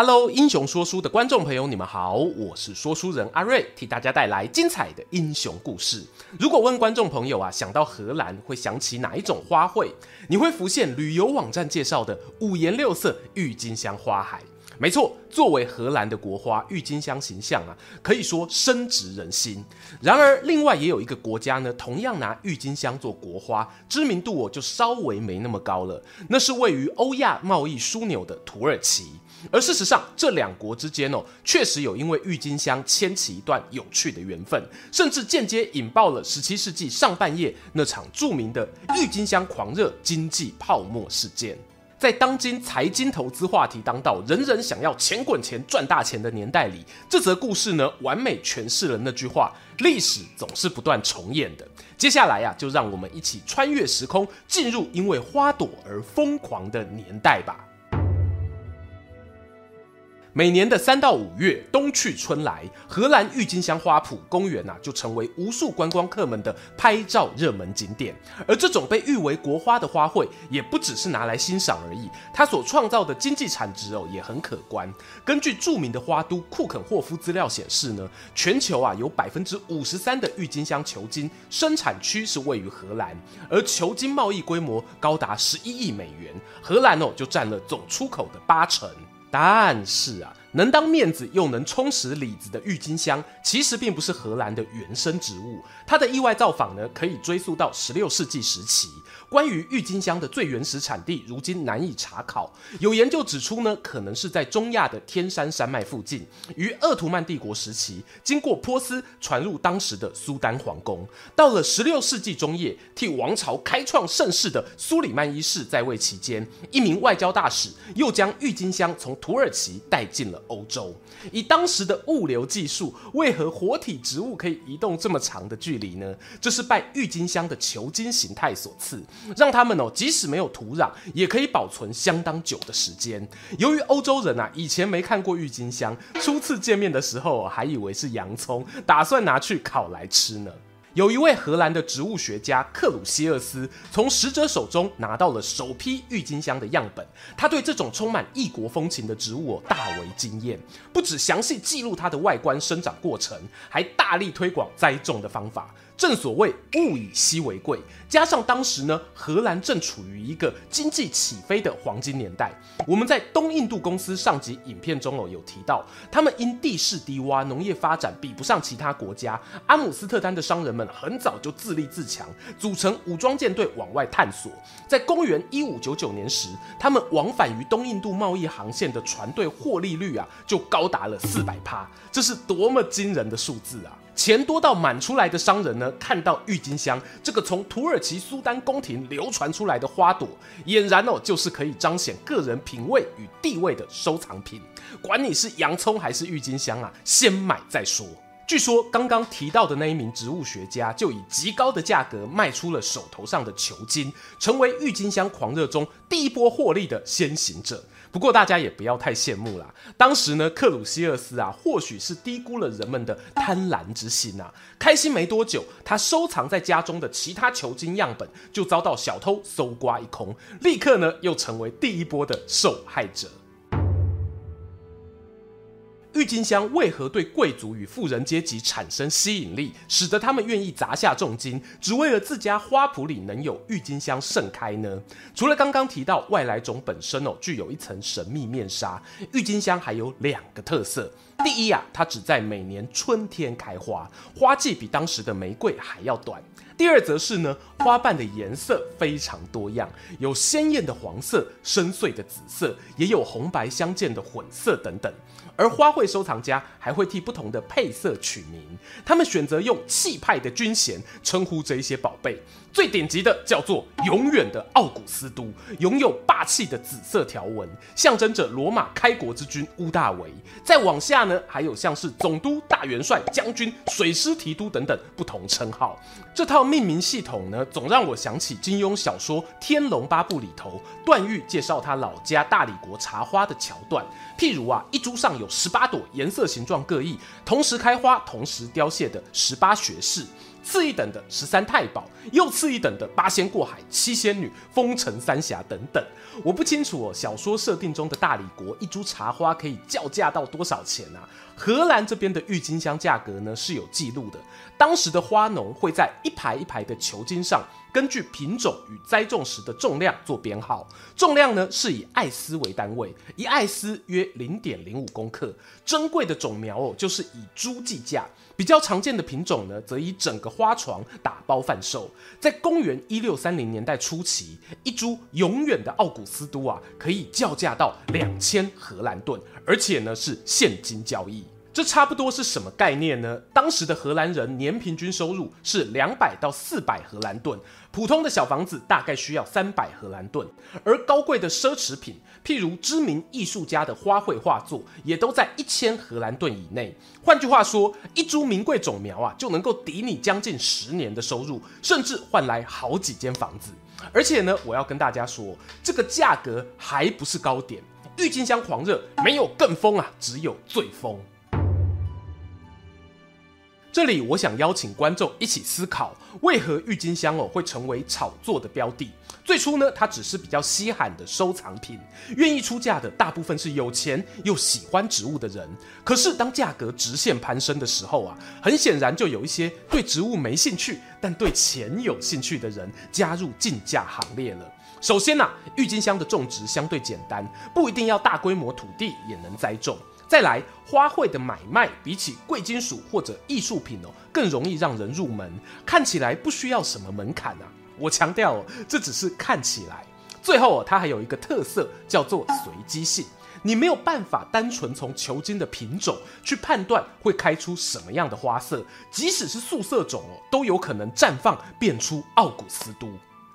Hello，英雄说书的观众朋友，你们好，我是说书人阿瑞，替大家带来精彩的英雄故事。如果问观众朋友啊，想到荷兰会想起哪一种花卉？你会浮现旅游网站介绍的五颜六色郁金香花海。没错，作为荷兰的国花，郁金香形象啊，可以说深植人心。然而，另外也有一个国家呢，同样拿郁金香做国花，知名度我就稍微没那么高了。那是位于欧亚贸易枢纽的土耳其。而事实上，这两国之间哦，确实有因为郁金香牵起一段有趣的缘分，甚至间接引爆了十七世纪上半叶那场著名的郁金香狂热经济泡沫事件。在当今财经投资话题当道，人人想要钱滚钱赚大钱的年代里，这则故事呢，完美诠释了那句话：历史总是不断重演的。接下来呀、啊，就让我们一起穿越时空，进入因为花朵而疯狂的年代吧。每年的三到五月，冬去春来，荷兰郁金香花圃公园呐、啊，就成为无数观光客们的拍照热门景点。而这种被誉为国花的花卉，也不只是拿来欣赏而已，它所创造的经济产值哦，也很可观。根据著名的花都库肯霍夫资料显示呢，全球啊有百分之五十三的郁金香球茎生产区是位于荷兰，而球茎贸易规模高达十一亿美元，荷兰哦就占了总出口的八成。但是啊，能当面子又能充实里子的郁金香，其实并不是荷兰的原生植物。它的意外造访呢，可以追溯到十六世纪时期。关于郁金香的最原始产地，如今难以查考。有研究指出呢，可能是在中亚的天山山脉附近，于鄂图曼帝国时期，经过波斯传入当时的苏丹皇宫。到了十六世纪中叶，替王朝开创盛世的苏里曼一世在位期间，一名外交大使又将郁金香从土耳其带进了欧洲。以当时的物流技术，为何活体植物可以移动这么长的距离呢？这是拜郁金香的球茎形态所赐，让它们哦，即使没有土壤，也可以保存相当久的时间。由于欧洲人啊，以前没看过郁金香，初次见面的时候还以为是洋葱，打算拿去烤来吃呢。有一位荷兰的植物学家克鲁西厄斯从使者手中拿到了首批郁金香的样本，他对这种充满异国风情的植物大为惊艳，不止详细记录它的外观、生长过程，还大力推广栽种的方法。正所谓物以稀为贵，加上当时呢，荷兰正处于一个经济起飞的黄金年代。我们在东印度公司上集影片中哦有提到，他们因地势低洼，农业发展比不上其他国家。阿姆斯特丹的商人们很早就自立自强，组成武装舰队往外探索。在公元一五九九年时，他们往返于东印度贸易航线的船队获利率啊，就高达了四百趴，这是多么惊人的数字啊！钱多到满出来的商人呢，看到郁金香这个从土耳其苏丹宫廷流传出来的花朵，俨然哦就是可以彰显个人品味与地位的收藏品。管你是洋葱还是郁金香啊，先买再说。据说刚刚提到的那一名植物学家，就以极高的价格卖出了手头上的球茎，成为郁金香狂热中第一波获利的先行者。不过大家也不要太羡慕啦。当时呢，克鲁西厄斯啊，或许是低估了人们的贪婪之心啊。开心没多久，他收藏在家中的其他球茎样本就遭到小偷搜刮一空，立刻呢又成为第一波的受害者。郁金香为何对贵族与富人阶级产生吸引力，使得他们愿意砸下重金，只为了自家花圃里能有郁金香盛开呢？除了刚刚提到外来种本身哦，具有一层神秘面纱，郁金香还有两个特色。第一啊，它只在每年春天开花，花季比当时的玫瑰还要短。第二则是呢，花瓣的颜色非常多样，有鲜艳的黄色、深邃的紫色，也有红白相间的混色等等。而花卉收藏家还会替不同的配色取名，他们选择用气派的军衔称呼这一些宝贝。最顶级的叫做“永远的奥古斯都”，拥有霸气的紫色条纹，象征着罗马开国之君屋大维。再往下还有像是总督、大元帅、将军、水师提督等等不同称号。这套命名系统呢，总让我想起金庸小说《天龙八部》里头段誉介绍他老家大理国茶花的桥段。譬如啊，一株上有十八朵颜色形状各异、同时开花、同时凋谢的十八学士。次一等的十三太保，又次一等的八仙过海、七仙女、风尘三侠等等，我不清楚哦。小说设定中的大理国一株茶花可以叫价到多少钱啊？荷兰这边的郁金香价格呢是有记录的，当时的花农会在一排一排的球茎上，根据品种与栽种时的重量做编号，重量呢是以艾斯为单位，一艾斯约零点零五公克，珍贵的种苗哦就是以株计价。比较常见的品种呢，则以整个花床打包贩售。在公元一六三零年代初期，一株永远的奥古斯都啊，可以叫价到两千荷兰盾，而且呢是现金交易。这差不多是什么概念呢？当时的荷兰人年平均收入是两百到四百荷兰盾，普通的小房子大概需要三百荷兰盾，而高贵的奢侈品，譬如知名艺术家的花卉画作，也都在一千荷兰盾以内。换句话说，一株名贵种苗啊，就能够抵你将近十年的收入，甚至换来好几间房子。而且呢，我要跟大家说，这个价格还不是高点，郁金香狂热没有更疯啊，只有最疯。这里我想邀请观众一起思考，为何郁金香哦会成为炒作的标的？最初呢，它只是比较稀罕的收藏品，愿意出价的大部分是有钱又喜欢植物的人。可是当价格直线攀升的时候啊，很显然就有一些对植物没兴趣，但对钱有兴趣的人加入竞价行列了。首先啊，郁金香的种植相对简单，不一定要大规模土地也能栽种。再来，花卉的买卖比起贵金属或者艺术品哦，更容易让人入门，看起来不需要什么门槛啊。我强调哦，这只是看起来。最后哦，它还有一个特色，叫做随机性。你没有办法单纯从球茎的品种去判断会开出什么样的花色，即使是素色种哦，都有可能绽放变出奥古斯都。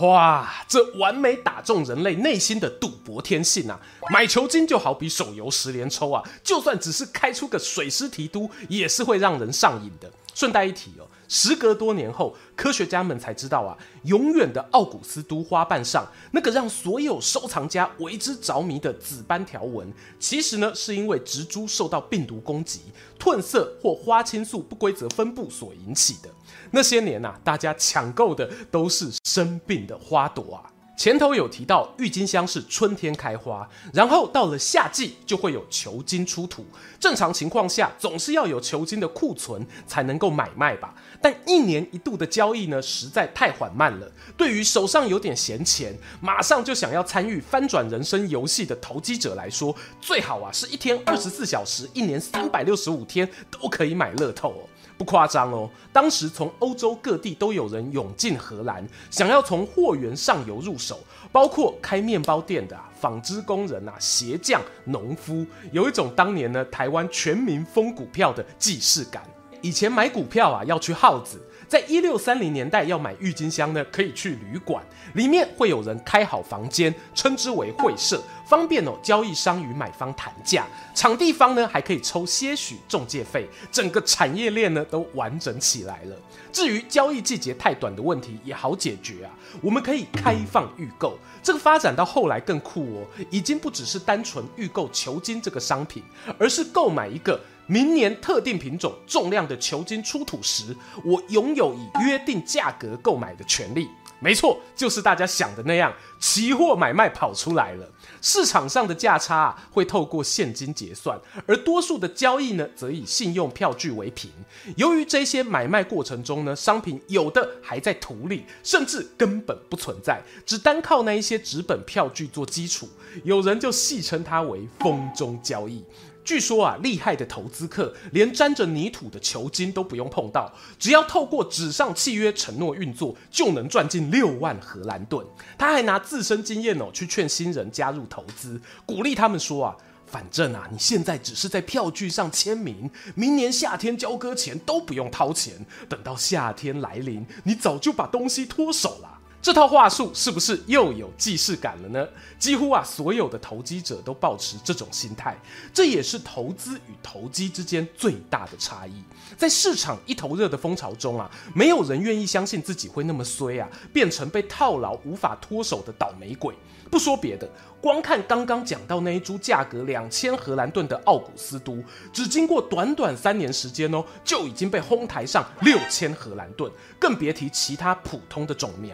哇，这完美打中人类内心的赌博天性啊！买球金就好比手游十连抽啊，就算只是开出个水师提督，也是会让人上瘾的。顺带一提哦，时隔多年后，科学家们才知道啊，永远的奥古斯都花瓣上那个让所有收藏家为之着迷的紫斑条纹，其实呢是因为植株受到病毒攻击、褪色或花青素不规则分布所引起的。那些年呐、啊，大家抢购的都是生病的花朵啊。前头有提到，郁金香是春天开花，然后到了夏季就会有球茎出土。正常情况下，总是要有球茎的库存才能够买卖吧。但一年一度的交易呢，实在太缓慢了。对于手上有点闲钱，马上就想要参与翻转人生游戏的投机者来说，最好啊是一天二十四小时，一年三百六十五天都可以买乐透哦。不夸张哦，当时从欧洲各地都有人涌进荷兰，想要从货源上游入手，包括开面包店的啊、纺织工人啊、鞋匠、农夫，有一种当年呢台湾全民疯股票的既视感。以前买股票啊要去耗子。在一六三零年代要买郁金香呢，可以去旅馆，里面会有人开好房间，称之为会社，方便哦交易商与买方谈价。场地方呢还可以抽些许中介费，整个产业链呢都完整起来了。至于交易季节太短的问题也好解决啊，我们可以开放预购。这个发展到后来更酷哦，已经不只是单纯预购球茎这个商品，而是购买一个。明年特定品种重量的球茎出土时，我拥有以约定价格购买的权利。没错，就是大家想的那样，期货买卖跑出来了。市场上的价差啊，会透过现金结算，而多数的交易呢，则以信用票据为凭。由于这些买卖过程中呢，商品有的还在土里，甚至根本不存在，只单靠那一些纸本票据做基础，有人就戏称它为“风中交易”。据说啊，厉害的投资客连沾着泥土的球茎都不用碰到，只要透过纸上契约承诺运作，就能赚进六万荷兰盾。他还拿自身经验哦去劝新人加入投资，鼓励他们说啊，反正啊，你现在只是在票据上签名，明年夏天交割前都不用掏钱，等到夏天来临，你早就把东西脱手了。这套话术是不是又有既视感了呢？几乎啊，所有的投机者都抱持这种心态，这也是投资与投机之间最大的差异。在市场一头热的风潮中啊，没有人愿意相信自己会那么衰啊，变成被套牢无法脱手的倒霉鬼。不说别的，光看刚刚讲到那一株价格两千荷兰盾的奥古斯都，只经过短短三年时间哦，就已经被哄抬上六千荷兰盾，更别提其他普通的种苗。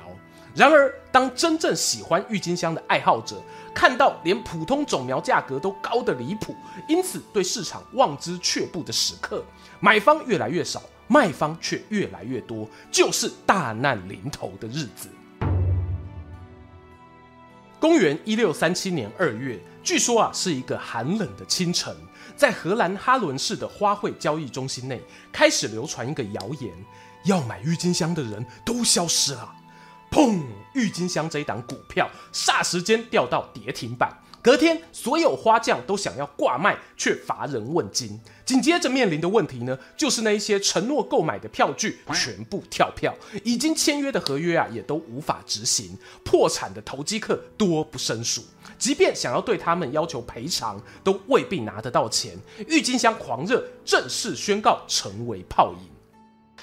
然而，当真正喜欢郁金香的爱好者看到连普通种苗价格都高得离谱，因此对市场望之却步的时刻，买方越来越少，卖方却越来越多，就是大难临头的日子。公元一六三七年二月，据说啊是一个寒冷的清晨，在荷兰哈伦市的花卉交易中心内，开始流传一个谣言：要买郁金香的人都消失了。砰！郁金香这一档股票霎时间掉到跌停板。隔天，所有花匠都想要挂卖，却乏人问津。紧接着面临的问题呢，就是那一些承诺购买的票据全部跳票，已经签约的合约啊，也都无法执行。破产的投机客多不胜数，即便想要对他们要求赔偿，都未必拿得到钱。郁金香狂热正式宣告成为泡影。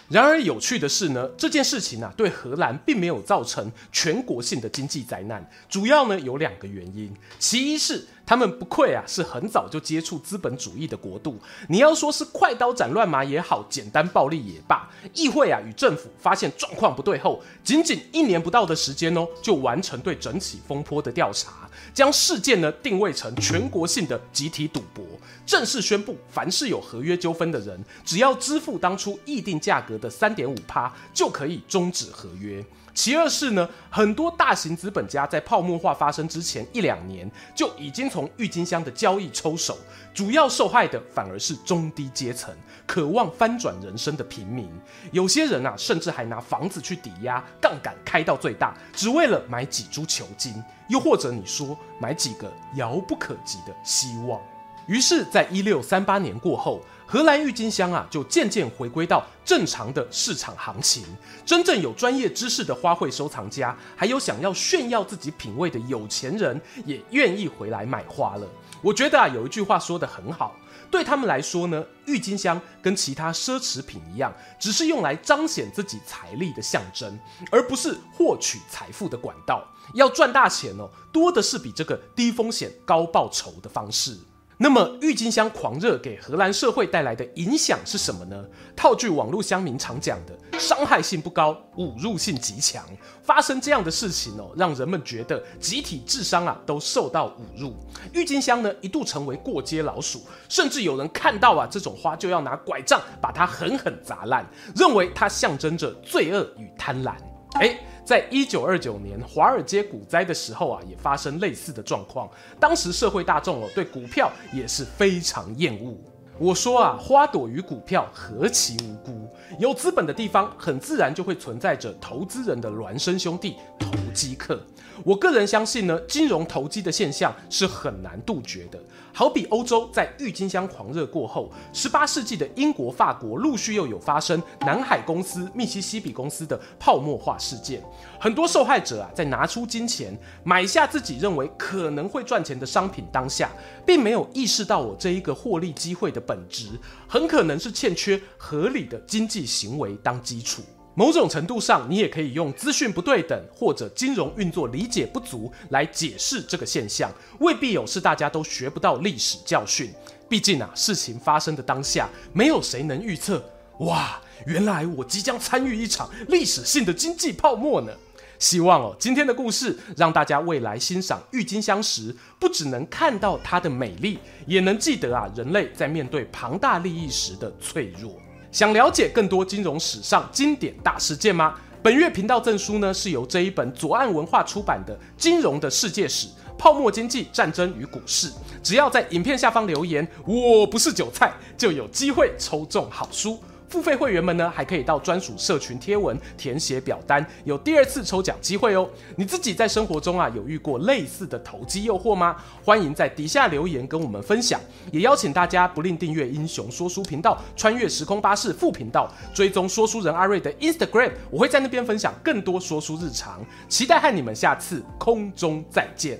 然而有趣的是呢，这件事情啊，对荷兰并没有造成全国性的经济灾难，主要呢有两个原因，其一是。他们不愧啊，是很早就接触资本主义的国度。你要说是快刀斩乱麻也好，简单暴力也罢，议会啊与政府发现状况不对后，仅仅一年不到的时间哦，就完成对整起风波的调查，将事件呢定位成全国性的集体赌博，正式宣布，凡是有合约纠纷的人，只要支付当初议定价格的三点五趴，就可以终止合约。其二是呢，很多大型资本家在泡沫化发生之前一两年就已经从郁金香的交易抽手，主要受害的反而是中低阶层，渴望翻转人生的平民。有些人啊，甚至还拿房子去抵押，杠杆开到最大，只为了买几株球茎，又或者你说买几个遥不可及的希望。于是，在一六三八年过后，荷兰郁金香啊，就渐渐回归到正常的市场行情。真正有专业知识的花卉收藏家，还有想要炫耀自己品味的有钱人，也愿意回来买花了。我觉得啊，有一句话说得很好，对他们来说呢，郁金香跟其他奢侈品一样，只是用来彰显自己财力的象征，而不是获取财富的管道。要赚大钱哦，多的是比这个低风险高报酬的方式。那么，郁金香狂热给荷兰社会带来的影响是什么呢？套句网络乡民常讲的，伤害性不高，侮辱性极强。发生这样的事情哦，让人们觉得集体智商啊都受到侮辱。郁金香呢，一度成为过街老鼠，甚至有人看到啊这种花就要拿拐杖把它狠狠砸烂，认为它象征着罪恶与贪婪。诶在一九二九年华尔街股灾的时候啊，也发生类似的状况。当时社会大众哦，对股票也是非常厌恶。我说啊，花朵与股票何其无辜！有资本的地方，很自然就会存在着投资人的孪生兄弟——投机客。我个人相信呢，金融投机的现象是很难杜绝的。好比欧洲在郁金香狂热过后，十八世纪的英国、法国陆续又有发生南海公司、密西西比公司的泡沫化事件。很多受害者啊，在拿出金钱买下自己认为可能会赚钱的商品当下，并没有意识到我这一个获利机会的本质，很可能是欠缺合理的经济行为当基础。某种程度上，你也可以用资讯不对等或者金融运作理解不足来解释这个现象，未必有是大家都学不到历史教训。毕竟啊，事情发生的当下，没有谁能预测。哇，原来我即将参与一场历史性的经济泡沫呢！希望哦，今天的故事让大家未来欣赏郁金香时，不只能看到它的美丽，也能记得啊，人类在面对庞大利益时的脆弱。想了解更多金融史上经典大事件吗？本月频道证书呢，是由这一本左岸文化出版的《金融的世界史：泡沫经济、战争与股市》。只要在影片下方留言“我不是韭菜”，就有机会抽中好书。付费会员们呢，还可以到专属社群贴文填写表单，有第二次抽奖机会哦。你自己在生活中啊，有遇过类似的投机诱惑吗？欢迎在底下留言跟我们分享，也邀请大家不吝订阅英雄说书频道、穿越时空巴士副频道，追踪说书人阿瑞的 Instagram，我会在那边分享更多说书日常，期待和你们下次空中再见。